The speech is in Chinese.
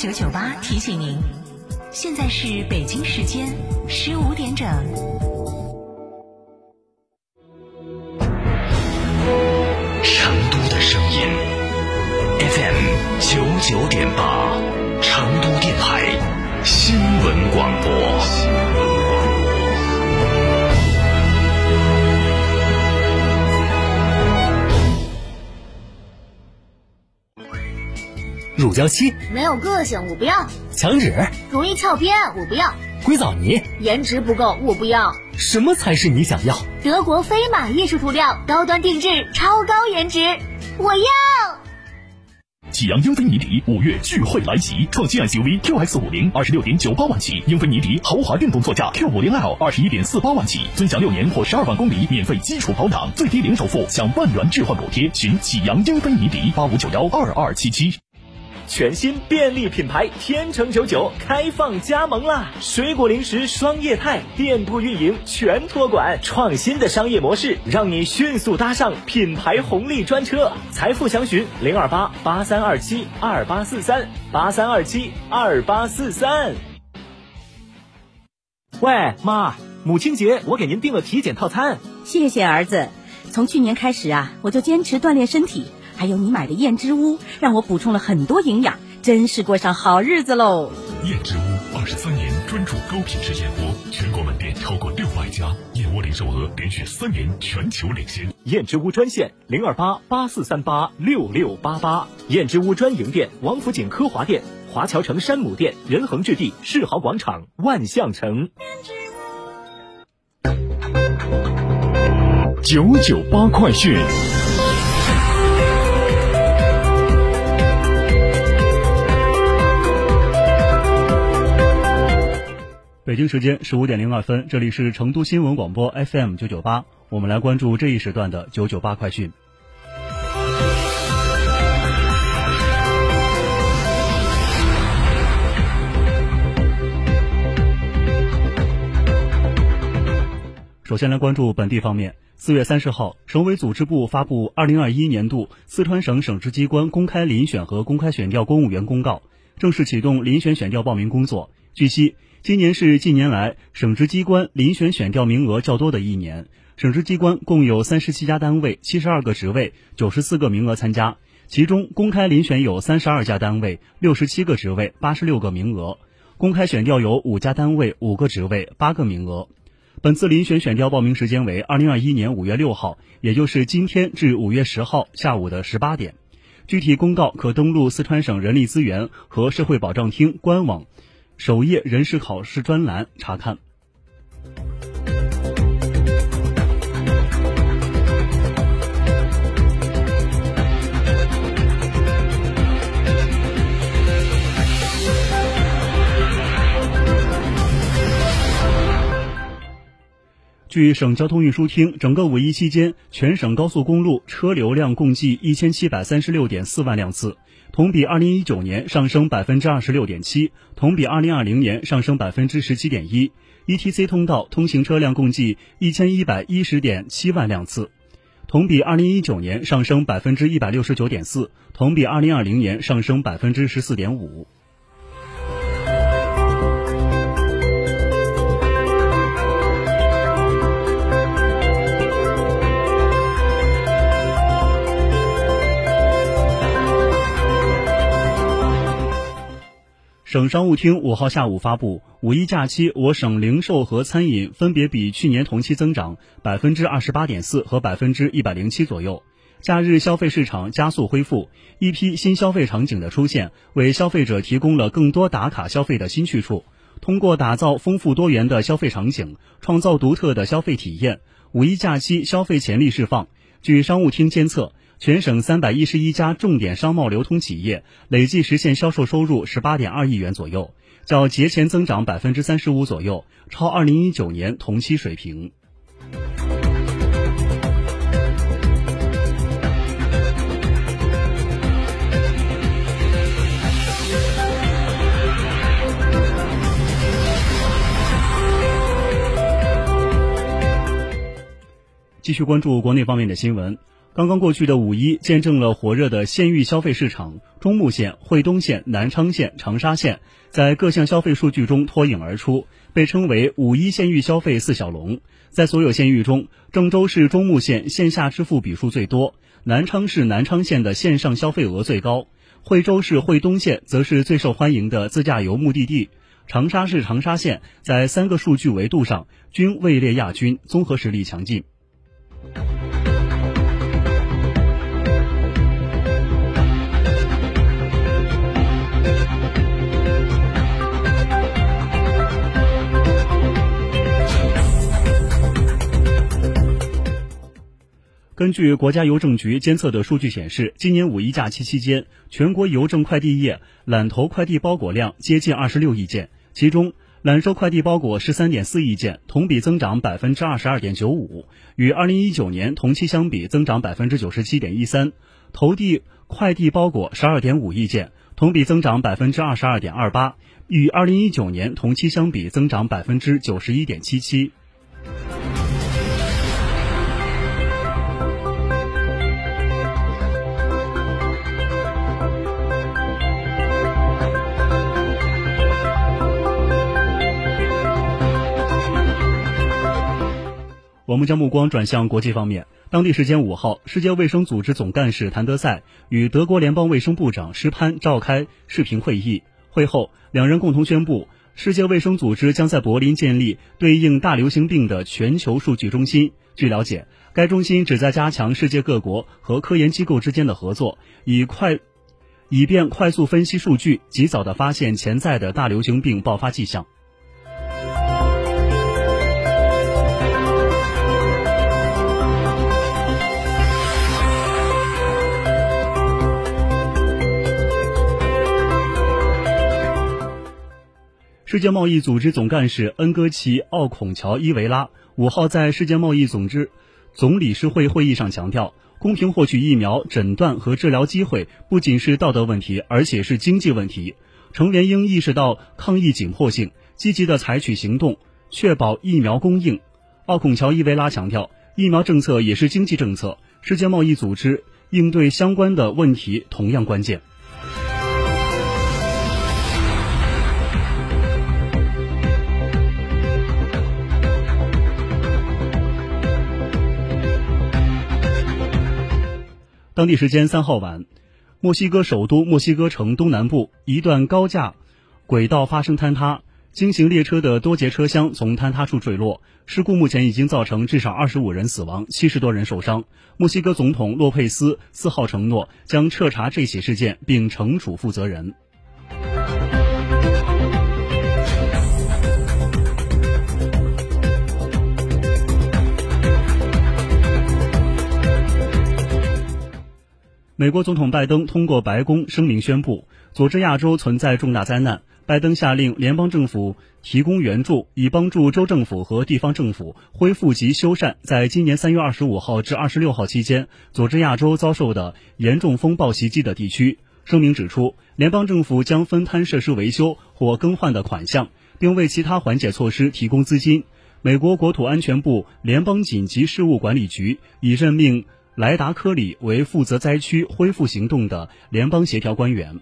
九九八提醒您，现在是北京时间十五点整。成都的声音，FM 九九点八，乳胶漆没有个性，我不要；墙纸容易翘边，我不要；硅藻泥颜值不够，我不要。什么才是你想要？德国飞马艺术涂料，高端定制，超高颜值，我要。启阳英菲尼迪五月聚会来袭，创新 SUV QX 五零二十六点九八万起，英菲尼迪豪华运动座驾 Q 五零 L 二十一点四八万起，尊享六年或十二万公里免费基础保养，最低零首付享万元置换补贴。寻启阳英菲尼迪八五九幺二二七七。全新便利品牌天成九九开放加盟啦！水果零食双业态，店铺运营全托管，创新的商业模式，让你迅速搭上品牌红利专车。财富详询零二八八三二七二八四三八三二七二八四三。喂，妈，母亲节我给您订了体检套餐。谢谢儿子，从去年开始啊，我就坚持锻炼身体。还有你买的燕之屋，让我补充了很多营养，真是过上好日子喽！燕之屋二十三年专注高品质燕窝，全国门店超过六百家，燕窝零售额连续三年全球领先。燕之屋专线零二八八四三八六六八八，燕之屋专营店王府井科华店、华侨城山姆店、仁恒置地世豪广场、万象城。九九八快讯。北京时间十五点零二分，这里是成都新闻广播 FM 九九八，我们来关注这一时段的九九八快讯。首先来关注本地方面。四月三十号，省委组织部发布二零二一年度四川省省直机关公开遴选和公开选调公务员公告，正式启动遴选选调报名工作。据悉，今年是近年来省直机关遴选选调名额较多的一年，省直机关共有三十七家单位、七十二个职位、九十四个名额参加，其中公开遴选有三十二家单位、六十七个职位、八十六个名额，公开选调有五家单位、五个职位、八个名额。本次遴选选调报名时间为二零二一年五月六号，也就是今天至五月十号下午的十八点。具体公告可登录四川省人力资源和社会保障厅官网首页人事考试专栏查看。据省交通运输厅，整个五一期间，全省高速公路车流量共计一千七百三十六点四万辆次，同比二零一九年上升百分之二十六点七，同比二零二零年上升百分之十七点一。ETC 通道通行车辆共计一千一百一十点七万辆次，同比二零一九年上升百分之一百六十九点四，同比二零二零年上升百分之十四点五。省商务厅五号下午发布，五一假期我省零售和餐饮分别比去年同期增长百分之二十八点四和百分之一百零七左右。假日消费市场加速恢复，一批新消费场景的出现，为消费者提供了更多打卡消费的新去处。通过打造丰富多元的消费场景，创造独特的消费体验，五一假期消费潜力释放。据商务厅监测。全省三百一十一家重点商贸流通企业累计实现销售收入十八点二亿元左右，较节前增长百分之三十五左右，超二零一九年同期水平。继续关注国内方面的新闻。刚刚过去的五一见证了火热的县域消费市场，中牟县、惠东县、南昌县、长沙县在各项消费数据中脱颖而出，被称为五一县域消费四小龙。在所有县域中，郑州市中牟县线下支付笔数最多，南昌市南昌县的线上消费额最高，惠州市惠东县则是最受欢迎的自驾游目的地，长沙市长沙县在三个数据维度上均位列亚军，综合实力强劲。根据国家邮政局监测的数据显示，今年五一假期期间，全国邮政快递业揽投快递包裹量接近二十六亿件，其中揽收快递包裹十三点四亿件，同比增长百分之二十二点九五，与二零一九年同期相比增长百分之九十七点一三；投递快递包裹十二点五亿件，同比增长百分之二十二点二八，与二零一九年同期相比增长百分之九十一点七七。我们将目光转向国际方面。当地时间五号，世界卫生组织总干事谭德赛与德国联邦卫生部长施潘召开视频会议。会后，两人共同宣布，世界卫生组织将在柏林建立对应大流行病的全球数据中心。据了解，该中心旨在加强世界各国和科研机构之间的合作，以快，以便快速分析数据，及早的发现潜在的大流行病爆发迹象。世界贸易组织总干事恩戈奇·奥孔乔伊维拉五号在世界贸易组织总理事会会议上强调，公平获取疫苗诊断和治疗机会不仅是道德问题，而且是经济问题。成员应意识到抗疫紧迫性，积极的采取行动，确保疫苗供应。奥孔乔伊维拉强调，疫苗政策也是经济政策，世界贸易组织应对相关的问题同样关键。当地时间三号晚，墨西哥首都墨西哥城东南部一段高架轨道发生坍塌，经行列车的多节车厢从坍塌处坠落。事故目前已经造成至少二十五人死亡，七十多人受伤。墨西哥总统洛佩斯四号承诺将彻查这起事件，并惩处负责人。美国总统拜登通过白宫声明宣布，佐治亚州存在重大灾难。拜登下令联邦政府提供援助，以帮助州政府和地方政府恢复及修缮在今年三月二十五号至二十六号期间佐治亚州遭受的严重风暴袭击的地区。声明指出，联邦政府将分摊设施维修或更换的款项，并为其他缓解措施提供资金。美国国土安全部联邦紧急事务管理局已任命。莱达科里为负责灾区恢复行动的联邦协调官员。